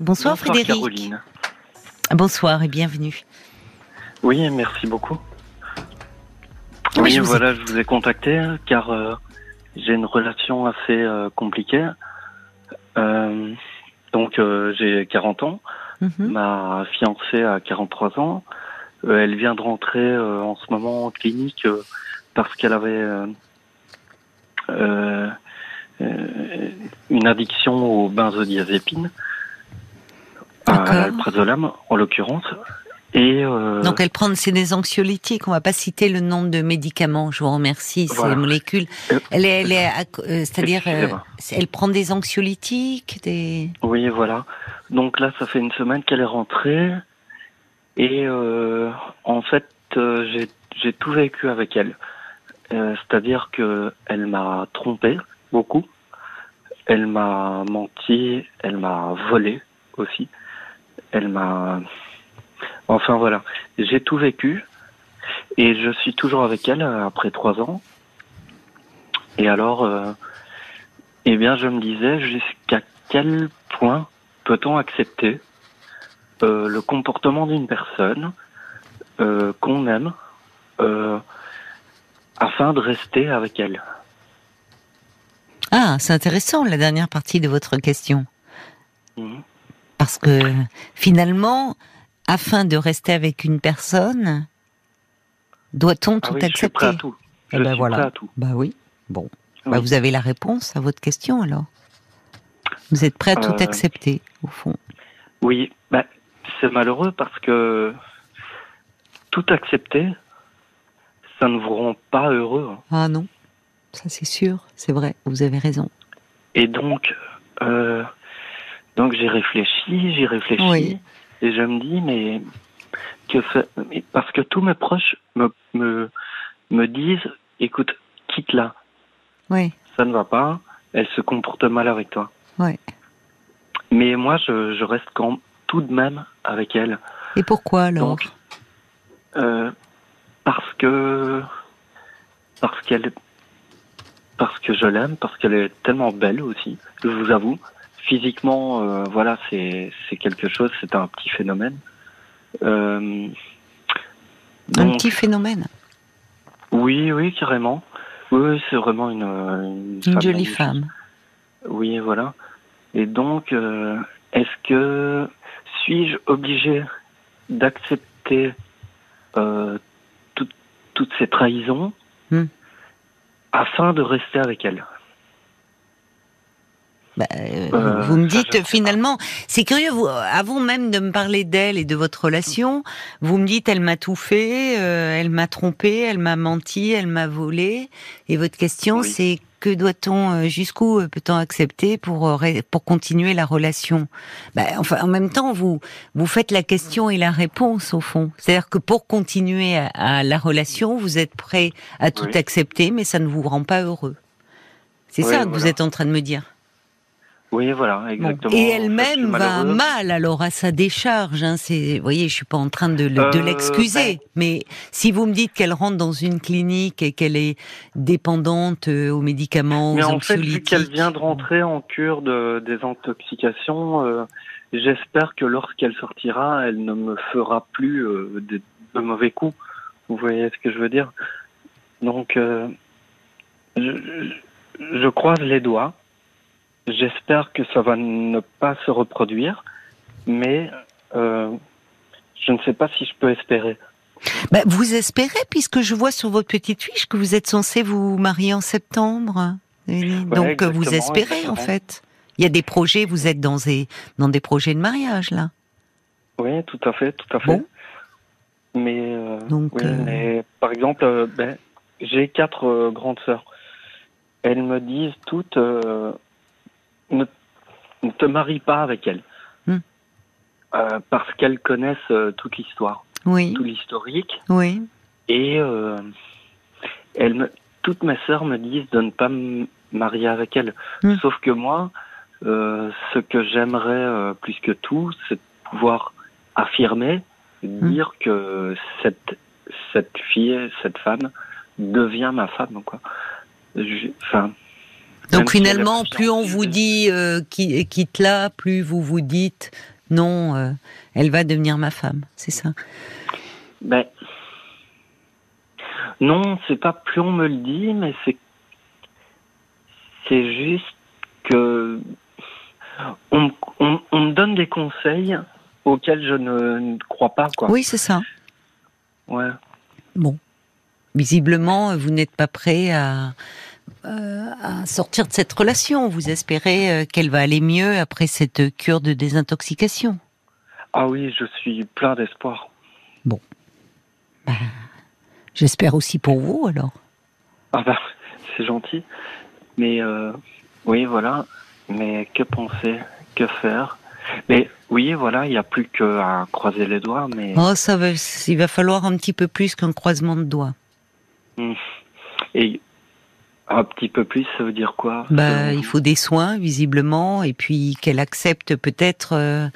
Bonsoir, Bonsoir, Frédéric. Caroline. Bonsoir et bienvenue. Oui, merci beaucoup. Oui, Oui, je vous voilà, je vous ai contacté car euh, j'ai une relation assez euh, compliquée. Euh, donc, j'ai 40 ans. Mhm. Ma fiancée a 43 ans. Elle vient de rentrer en ce moment en clinique parce qu'elle avait une addiction aux benzodiazépines, à l'alprazolam en l'occurrence. Et euh, Donc elle prend c'est des anxiolytiques. On va pas citer le nom de médicaments. Je vous remercie. Ces Voilà. molécules. Euh, Elle est, elle est, à- euh, c'est-à-dire, elle prend des anxiolytiques, des. Oui, voilà. Donc là, ça fait une semaine qu'elle est rentrée. Et euh, en fait, j'ai- j'ai tout vécu avec elle. Euh, C'est-à-dire que elle m'a trompé beaucoup. Elle m'a menti. Elle m'a volé aussi. Elle m'a... Enfin voilà. J'ai tout vécu. Et je suis toujours avec elle euh, après trois ans. Et alors, euh, eh bien, je me disais jusqu'à quel point peut-on accepter euh, le comportement d'une personne euh, qu'on aime afin de rester avec elle? Ah, c'est intéressant la dernière partie de votre question. Mhm. Parce que finalement, afin de rester avec une personne, doit-on Ah tout oui, je suis accepter prêt à tout. Eh Je ben suis voilà. prêt à tout. Bah oui. Bon. Oui. Bah, vous avez la réponse à votre question alors. Vous êtes prêt à tout Euh, accepter, au fond. Oui, bah, c'est malheureux parce que tout accepter, ça ne vous rend pas heureux. hein. Ah non, ça c'est sûr, c'est vrai, vous avez raison. Et donc, euh, donc j'ai réfléchi, j'ai réfléchi, Oui. et je me dis, mais que parce que tous mes proches me, me, me disent, écoute, quitte-la, Oui, ça ne va pas, elle se comporte mal avec toi. oui. Mais moi, je, je reste quand tout de même avec elle. Et pourquoi alors Donc, euh, parce que parce qu'elle parce que je l'aime, parce qu'elle est tellement belle aussi. Je vous avoue, physiquement, euh, voilà, c'est quelque chose, c'est un petit phénomène. Euh, Un donc, petit phénomène, oui, oui, carrément. Oui, oui, c'est vraiment une une, une jolie femme. Oui, voilà. Et donc, euh, est-ce que suis-je obligé d'accepter tout- toutes ces trahisons Hmm. afin de rester avec elle? Bah, euh, Euh, vous me dites finalement, c'est curieux, vous, avant même de me parler d'elle et de votre relation, vous me dites elle m'a tout fait, euh, elle m'a trompé, elle m'a menti, elle m'a volé. Et votre question Oui. c'est que doit-on, euh, jusqu'où euh, peut-on accepter pour pour continuer la relation? Bah, Enfin, en même temps, vous vous faites la question et la réponse au fond. C'est-à-dire que pour continuer à, à la relation, vous êtes prêt à tout Oui. accepter, mais ça ne vous rend pas heureux. C'est Oui, ça que vous êtes en train de me dire. Oui, voilà, exactement. Et elle-même va mal alors à sa décharge. Hein, vous voyez, je suis pas en train de, Euh, l'excuser, ben- mais si vous me dites qu'elle rentre dans une clinique et qu'elle est dépendante euh, aux médicaments, Mais aux en fait, vu qu'elle vient de rentrer en cure de désintoxication, euh, j'espère que lorsqu'elle sortira, elle ne me fera plus euh, de, de mauvais coups. Vous voyez ce que je veux dire? Donc, je, je- je croise les doigts. J'espère que ça va ne pas se reproduire, mais euh, je ne sais pas si je peux espérer. Bah, vous espérez, puisque je vois sur votre petite fiche que vous êtes censé vous marier en septembre. Donc vous exactement, espérez en fait. Il y a des projets, vous êtes dans des dans des projets de mariage là. Oui, tout à fait, tout à fait. Bon. Mais, euh, Donc, oui, euh, mais par exemple, ben, j'ai quatre grandes sœurs. Elles me disent toutes ne, ne te marie pas avec elles. Hmm. Euh, parce qu'elles connaissent euh, toute l'histoire, Oui, tout l'historique. oui. Et euh, me, toutes mes sœurs me disent de ne pas me marier avec elles. Hmm. Sauf que moi, ce que j'aimerais plus que tout, c'est de pouvoir affirmer, Hmm. dire que cette, cette fille, cette femme devient ma femme. Quoi. Enfin, Donc finalement, plus on vous dit euh, quitte là, plus vous vous dites non, euh, elle va devenir ma femme, c'est ça? Ben non, c'est pas plus on me le dit, mais c'est c'est juste que on, me donne des conseils auxquels je ne, crois pas. Quoi. Oui, c'est ça. Ouais. Bon. Visiblement, vous n'êtes pas prêt à, euh, à sortir de cette relation. Vous espérez euh, qu'elle va aller mieux après cette cure de désintoxication? Ah oui, je suis plein d'espoir. Bon. Ben, j'espère aussi pour vous alors. Ah bah, c'est gentil. Mais euh, oui, voilà. Mais que penser? Que faire? Mais oui, voilà, il n'y a plus qu'à croiser les doigts. Mais oh, ça va, il va falloir un petit peu plus qu'un croisement de doigts. Hmm. Et un petit peu plus, ça veut dire quoi? Bah, il faut des soins visiblement, et puis qu'elle accepte peut-être euh,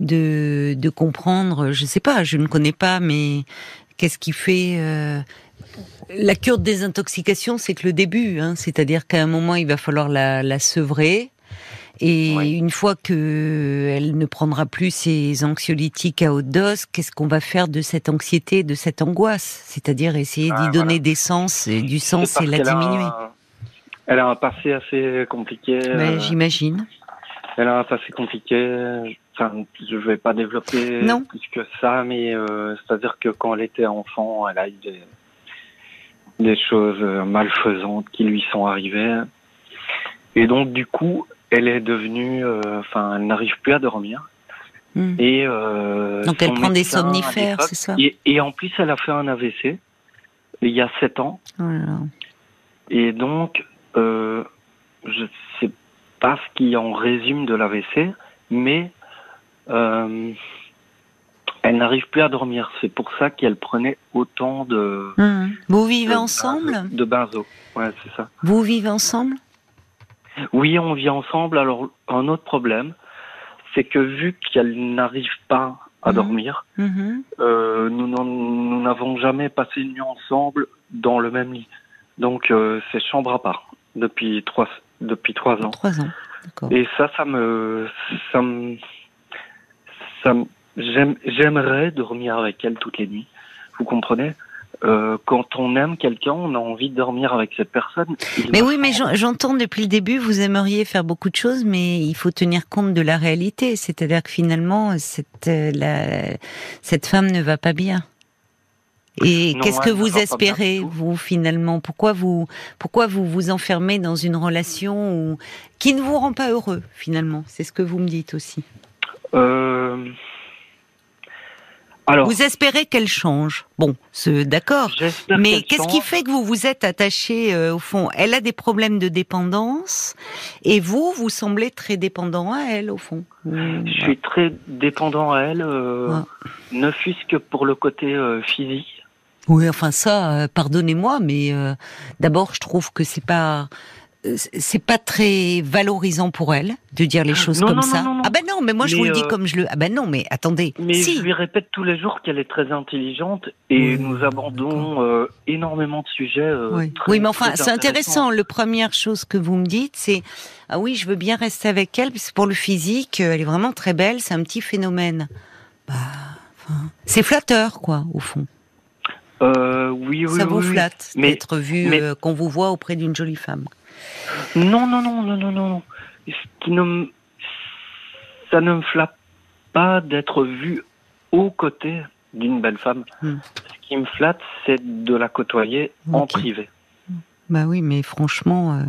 de de comprendre. Je sais pas, je ne connais pas, mais qu'est-ce qui fait euh, la cure de désintoxication, c'est que le début, hein, c'est-à-dire qu'à un moment, il va falloir la, la sevrer. Et une fois que elle ne prendra plus ses anxiolytiques à haute dose, qu'est-ce qu'on va faire de cette anxiété, de cette angoisse? C'est-à-dire essayer d'y ah, donner des sens et du sens et la diminuer. elle a un passé assez compliqué. Ben, j'imagine. Elle a un passé compliqué. Enfin, je vais pas développer plus que ça, mais euh, c'est-à-dire que quand elle était enfant, elle a eu des, des choses malfaisantes qui lui sont arrivées. Et donc, du coup, elle est devenue, euh, enfin, elle n'arrive plus à dormir. Hmm. Et euh, donc elle prend des somnifères, c'est ça et, en plus, elle a fait un AVC il y a sept ans. Oh et donc, euh, je sais pas ce qui en résume de l'AVC, mais elle n'arrive plus à dormir. C'est pour ça qu'elle prenait autant de. Hmm. Vous vivez ensemble De benzo. Ouais, c'est ça. Vous vivez ensemble Oui, on vit ensemble. Alors, un autre problème, c'est que vu qu'elle n'arrive pas à hmm. dormir, hmm. euh, nous n'avons jamais passé une nuit ensemble dans le même lit. Donc, euh, c'est chambre à part depuis trois, depuis trois ans. Trois ans. Et ça, ça me, ça me, ça me J'aimerais dormir avec elle toutes les nuits. Vous comprenez? Euh, quand on aime quelqu'un, on a envie de dormir avec cette personne. Mais oui, mais j'entends depuis le début, vous aimeriez faire beaucoup de choses, mais il faut tenir compte de la réalité. C'est-à-dire que finalement, cette, euh, la, cette femme ne va pas bien. Et qu'est-ce que vous espérez, vous finalement? Pourquoi vous, pourquoi vous vous enfermez dans une relation où, qui ne vous rend pas heureux finalement? C'est ce que vous me dites aussi. Euh, vous espérez qu'elle change. Bon, d'accord. Mais qu'est-ce qui fait que vous vous êtes attaché euh, au fond? Elle a des problèmes de dépendance et vous, vous semblez très dépendant à elle au fond. Je suis très dépendant à elle, euh, ne fût-ce que pour le côté euh, physique. Oui, enfin ça, pardonnez-moi, mais d'abord je trouve que c'est pas c'est pas très valorisant pour elle de dire les choses comme ça. ah ben non, mais moi je vous le dis euh, comme je le. Ah ben non, mais attendez. Mais si. je lui répète tous les jours qu'elle est très intelligente et nous abordons euh, énormément de sujets. Euh, oui. oui. mais enfin c'est intéressant. Le première chose que vous me dites, c'est ah oui, je veux bien rester avec elle parce que pour le physique, elle est vraiment très belle. C'est un petit phénomène. Bah, c'est flatteur quoi, au fond. oui, oui, ça vous flatte d'être vu qu'on vous voit auprès d'une jolie femme. Non, non, non, non, non, non. Ce qui ne, ça ne me flatte pas d'être vu aux côtés d'une belle femme. Hmm. Ce qui me flatte, c'est de la côtoyer en privé. Bah oui, mais franchement, euh,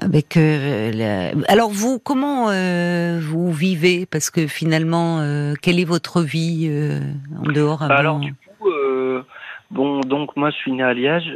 avec euh, alors vous, comment euh, vous vivez? Parce que finalement, quelle est votre vie en dehors bah Alors du coup, bon, donc moi je suis né à Liège.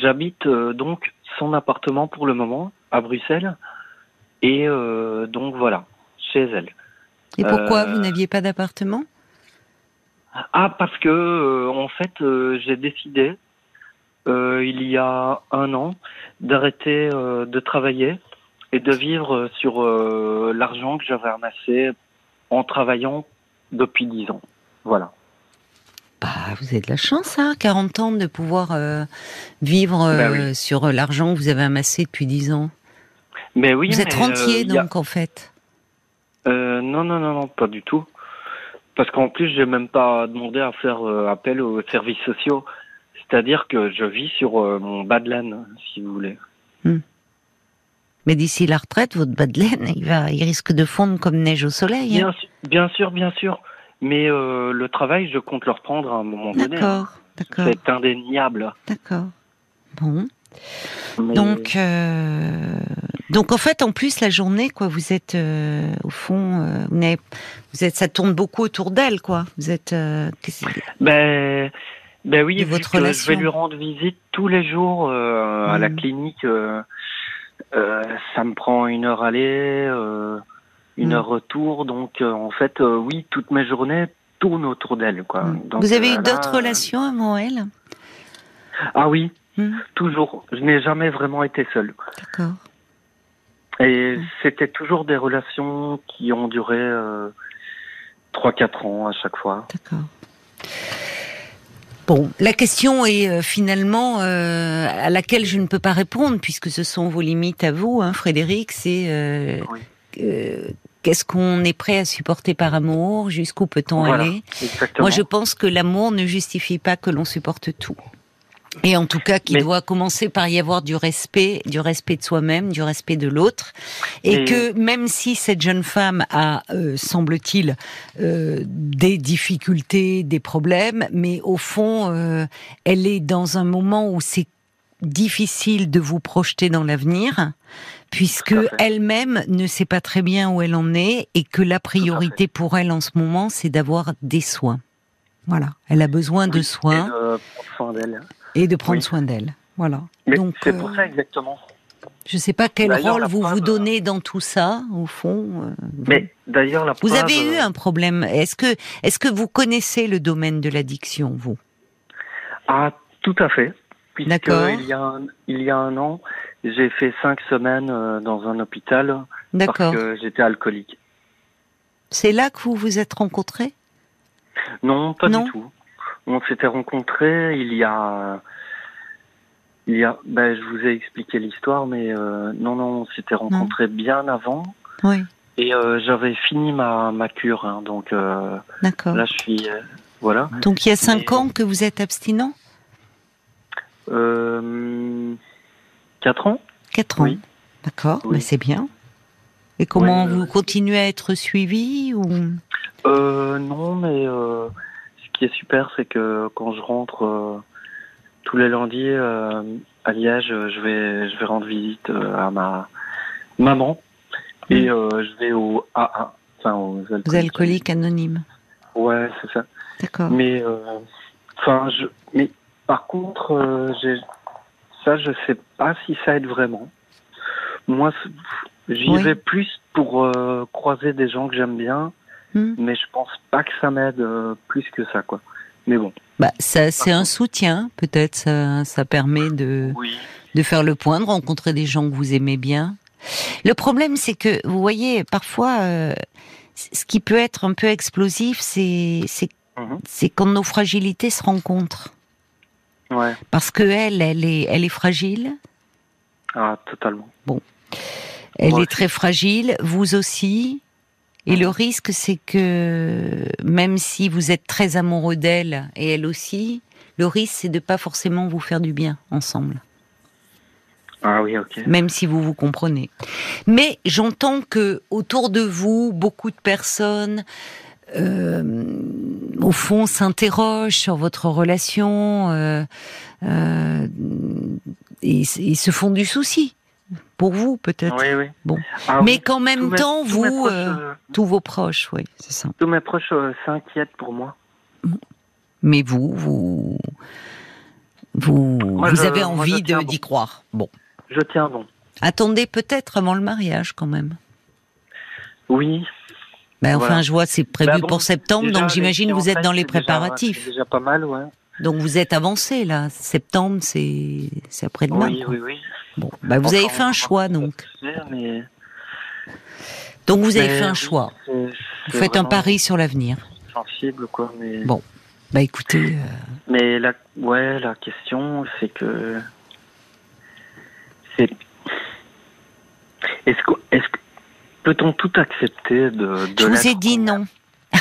J'habite euh, donc son appartement pour le moment à Bruxelles et euh, donc voilà chez elle. Et pourquoi vous euh, n'aviez pas d'appartement? Ah parce que en fait j'ai décidé il y a un an d'arrêter de travailler et de vivre sur l'argent que j'avais amassé en travaillant depuis dix ans. Voilà. Bah, vous avez de la chance, hein, 40 ans de pouvoir euh, vivre Bah euh, oui. sur l'argent que vous avez amassé depuis 10 ans. Mais oui, vous êtes mais, rentier, euh, a- donc, en fait. Euh, non, non, non, non, pas du tout. Parce qu'en plus, j'ai même pas demandé à faire euh, appel aux services sociaux. C'est-à-dire que je vis sur euh, mon bas de laine, si vous voulez. Mais d'ici la retraite, votre bas de laine, il, va, il risque de fondre comme neige au soleil. hein. Su- bien sûr, bien sûr. Mais euh, le travail, je compte le reprendre à un moment donné. D'accord, hein. d'accord, C'est indéniable. d'accord. Bon. Mais- Donc, euh, donc en fait, en plus, la journée, quoi, vous êtes euh, au fond, euh, vous, vous êtes, ça tourne beaucoup autour d'elle, quoi. Vous êtes, Ben, ben oui, votre que je vais lui rendre visite tous les jours à la Mm. clinique. ça me prend une heure aller, une Mm. heure retour. Donc, euh, en fait, euh, oui, toutes mes journées tournent autour d'elle. Quoi. Donc, vous avez euh, eu d'autres relations avant elle Ah oui, Hmm, toujours. Je n'ai jamais vraiment été seul. D'accord. Et Mm. c'était toujours des relations qui ont duré euh, 3-4 ans à chaque fois. D'accord. Bon, la question est finalement euh, à laquelle je ne peux pas répondre puisque ce sont vos limites à vous, hein, Frédéric. C'est euh, Oui. euh, qu'est-ce qu'on est prêt à supporter par amour, jusqu'où peut-on Voilà. aller? Exactement. Moi, je pense que l'amour ne justifie pas que l'on supporte tout. Et en tout cas, qu'il Mais- doit commencer par y avoir du respect, du respect de soi-même, du respect de l'autre, et Mais- que même si cette jeune femme a, euh, semble-t-il, euh, des difficultés, des problèmes, mais au fond, euh, elle est dans un moment où c'est difficile de vous projeter dans l'avenir, puisque elle-même ne sait pas très bien où elle en est, et que la priorité pour elle en ce moment, c'est d'avoir des soins. Voilà, elle a besoin de soins Et de prendre soin d'elle. et de prendre Oui. soin d'elle. Voilà. Mais Donc, c'est euh, pour ça exactement. je ne sais pas quel rôle vous preuve, vous donnez dans tout ça, au fond. euh, vous. Mais d'ailleurs, la vous preuve, avez eu euh, un problème. Est-ce que, est-ce que vous connaissez le domaine de l'addiction, vous? Ah, tout à fait. Puisque D'accord. il y a un, il y a un an, j'ai fait cinq semaines euh, dans un hôpital parce D'accord. que j'étais alcoolique. C'est là que vous vous êtes rencontrés? Non, pas Non. du tout. On s'était rencontrés il y a, il y a, ben, je vous ai expliqué l'histoire, mais euh, non, non, on s'était rencontrés bien avant. Oui. Et euh, j'avais fini ma, ma cure, hein, donc euh, D'accord. là je suis, voilà. Donc il y a cinq Mais- ans que vous êtes abstinent? Quatre ans. Quatre ans. Oui. D'accord, Oui. mais c'est bien. Et comment Oui, vous euh, continuez à être suivi ou? Euh, non, mais euh, ce qui est super, c'est que quand je rentre euh, tous les lundis à Liège, je vais je vais rendre visite à ma maman et euh, je vais au AA, enfin aux alcooliques. vous alcoolique anonyme Ouais, c'est ça. D'accord. Mais enfin, je mais par contre, j'ai ça, je sais pas si ça aide vraiment. Moi, j'y Oui. vais plus pour euh, croiser des gens que j'aime bien Hmm. mais je pense pas que ça m'aide euh, plus que ça, quoi. Mais bon. Bah, ça, c'est un soutien, peut-être. Ça, ça permet de, Oui. de faire le point, de rencontrer des gens que vous aimez bien. Le problème, c'est que, vous voyez, parfois, euh, ce qui peut être un peu explosif, c'est, c'est, Mhm. c'est quand nos fragilités se rencontrent. Ouais. Parce que elle, elle est, elle est fragile. Ah, totalement. Elle Moi est aussi. très fragile, vous aussi. Et le risque, c'est que même si vous êtes très amoureux d'elle et elle aussi, le risque, c'est de pas forcément vous faire du bien ensemble, Ah oui, ok. même si vous vous comprenez. Mais j'entends que autour de vous, beaucoup de personnes, euh, au fond, s'interrogent sur votre relation euh, euh, et, et se font du souci pour vous, peut-être. Oui, oui. Bon. Ah Mais oui. qu'en même temps, mes vous, proches, euh, euh, tous vos proches, oui, c'est ça. tous mes proches s'inquiètent pour moi. Mais vous, vous, vous, Moi, vous je- avez envie d'y bon. croire. Bon, Je tiens bon. attendez peut-être avant le mariage quand même. Oui. Ben, enfin, je vois, c'est prévu Bah bon, pour septembre, Déjà, donc j'imagine que vous êtes dans les déjà- préparatifs. Déjà pas mal, ouais. Donc vous êtes avancé là. Septembre, c'est c'est après-demain. Oui, oui, oui. Bon, ben, vous avez fait un choix donc. Mais, Donc vous avez mais fait un choix. Vous faites un pari sur l'avenir. Sensible, quoi. Mais Bon. Bah écoutez. Mais la, ouais, la question, c'est que. C'est. Est-ce que. Est-ce que. Peut-on tout accepter de. de Je vous ai dit non.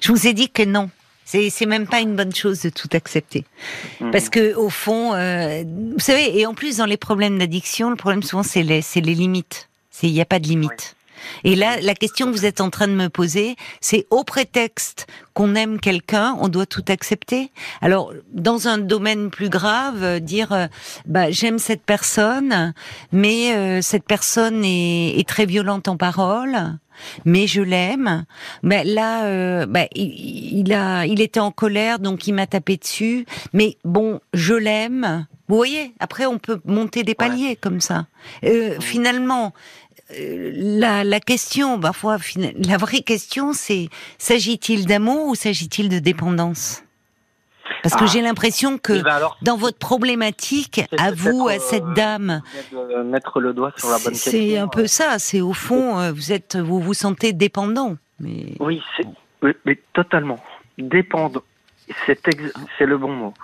Je vous ai dit que non. C'est même pas une bonne chose de tout accepter. Mhm. Parce que au fond, euh, vous savez, et en plus dans les problèmes d'addiction, le problème souvent c'est les c'est les limites. C'est il n'y a pas de limite. Et là, la question que vous êtes en train de me poser, c'est au prétexte qu'on aime quelqu'un, on doit tout accepter. Alors, dans un domaine plus grave, euh, dire, euh, bah, j'aime cette personne, mais euh, cette personne est, est très violente en parole, mais je l'aime. Mais là, euh, bah, il, il a, il était en colère, donc il m'a tapé dessus. Mais bon, je l'aime. Vous voyez, après on peut monter des paliers comme ça. Euh, Finalement, euh, la, la question, parfois, la vraie question, c'est s'agit-il d'amour ou s'agit-il de dépendance? Parce que Ah. j'ai l'impression que Eh ben alors, dans votre problématique, à vous, à peut-être, cette euh, dame, vous venez de mettre le doigt sur la bonne c'est un peu euh. ça. C'est au fond, euh, vous êtes, vous vous sentez dépendant. Mais Oui, mais totalement. Dépendre. C'est, ex- le bon mot.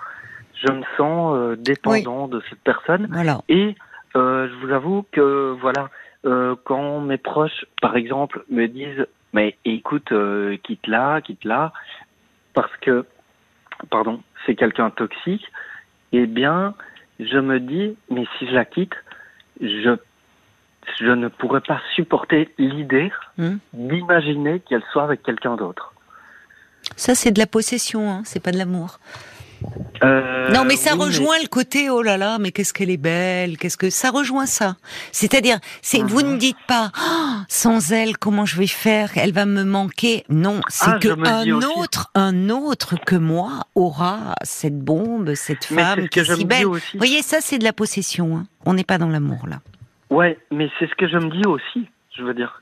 Je me sens euh, dépendant de cette personne. voilà. Et euh, je vous avoue que voilà, euh, quand mes proches, par exemple, me disent mais écoute, euh, quitte là, quitte là, parce que pardon, c'est quelqu'un toxique, eh bien, je me dis mais si je la quitte, je je ne pourrais pas supporter l'idée Hmm. d'imaginer qu'elle soit avec quelqu'un d'autre. Ça, c'est de la possession, hein, c'est pas de l'amour. Euh, non, mais ça oui, rejoint le côté oh là là, mais qu'est-ce qu'elle est belle, qu'est-ce que ça rejoint ça. C'est-à-dire, c'est vous Mhm. ne dites pas Ah, sans elle comment je vais faire, elle va me manquer. Non, c'est Ah, que un aussi. autre, un autre que moi aura cette bombe, cette Mais femme ce qui que est si belle. Vous voyez, ça c'est de la possession. Hein. On n'est pas dans l'amour là. Ouais, mais c'est ce que je me dis aussi, je veux dire.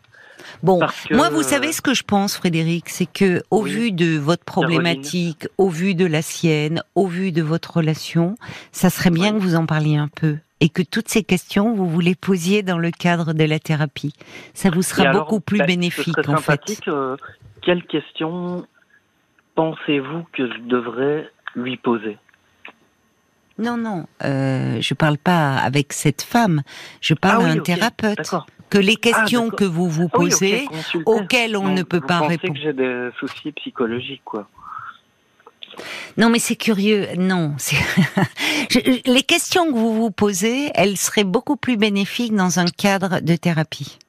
Bon, que- moi, vous savez ce que je pense, Frédéric, c'est que au Oui. vu de votre problématique, au vu de la sienne, au vu de votre relation, ça serait bien Oui. que vous en parliez un peu et que toutes ces questions vous vous les posiez dans le cadre de la thérapie. Ça vous sera alors, beaucoup plus bah, ce bénéfique en fait. euh, quelle question pensez-vous que je devrais lui poser? Non, non, euh, je parle pas avec cette femme. Je parle Ah à un thérapeute. Que les questions d'accord. que vous vous Ah oui, posez, auxquelles on ne peut vous pas pensez répondre. que j'ai des soucis psychologiques, quoi. Non, mais c'est curieux. Non, les questions que vous vous posez, elles seraient beaucoup plus bénéfiques dans un cadre de thérapie.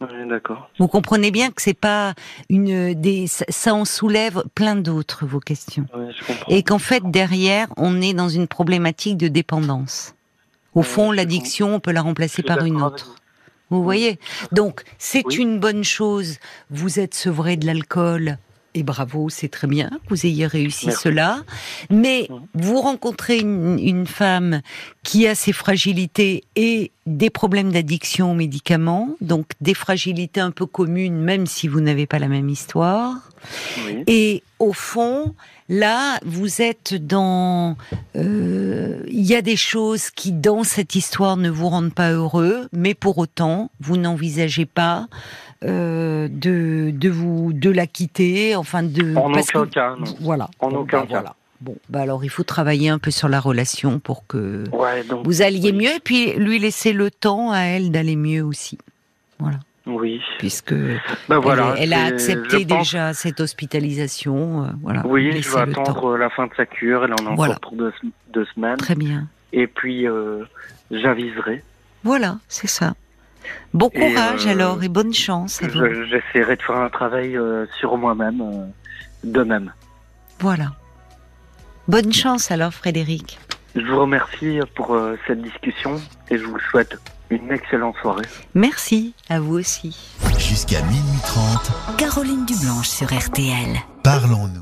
Oui, d'accord. Vous comprenez bien que c'est pas une des ça- en soulève plein d'autres vos questions Oui, je comprends. et qu'en fait derrière on est dans une problématique de dépendance. Au fond, l'addiction, on peut la remplacer par une autre. Vous voyez Donc, c'est Oui. une bonne chose. Vous êtes sevré de l'alcool. Et bravo, c'est très bien que vous ayez réussi Merci. cela. Mais Mhm. vous rencontrez une, une femme qui a ses fragilités et des problèmes d'addiction aux médicaments, donc des fragilités un peu communes, même si vous n'avez pas la même histoire. Oui. Et au fond, là, vous êtes dans... euh, Il y a des choses qui, dans cette histoire, ne vous rendent pas heureux, mais pour autant, vous n'envisagez pas euh, de, de vous de la quitter, enfin de... En aucun que- cas, non. Voilà. En Bon, aucun bah, cas. Voilà. Bon, bah alors il faut travailler un peu sur la relation pour que Ouais, donc, vous alliez oui. mieux et puis lui laisser le temps à elle d'aller mieux aussi. Voilà. oui. Puisque Ben voilà. elle, elle a accepté pense- déjà cette hospitalisation. euh, voilà. Oui, je vais attendre la fin de sa cure. Elle en a Voilà. encore pour deux, deux semaines. Très bien. Et puis, euh, j'aviserai. Voilà, c'est ça. Bon Et, courage euh, alors et bonne chance à vous. Je- J'essaierai de faire un travail euh, sur moi-même euh, de même. Voilà. Bonne chance alors Frédéric. Je vous remercie pour euh, cette discussion et je vous souhaite une excellente soirée. Merci à vous aussi. Jusqu'à minuit 30, Caroline Dublanche sur RTL. parlons-nous.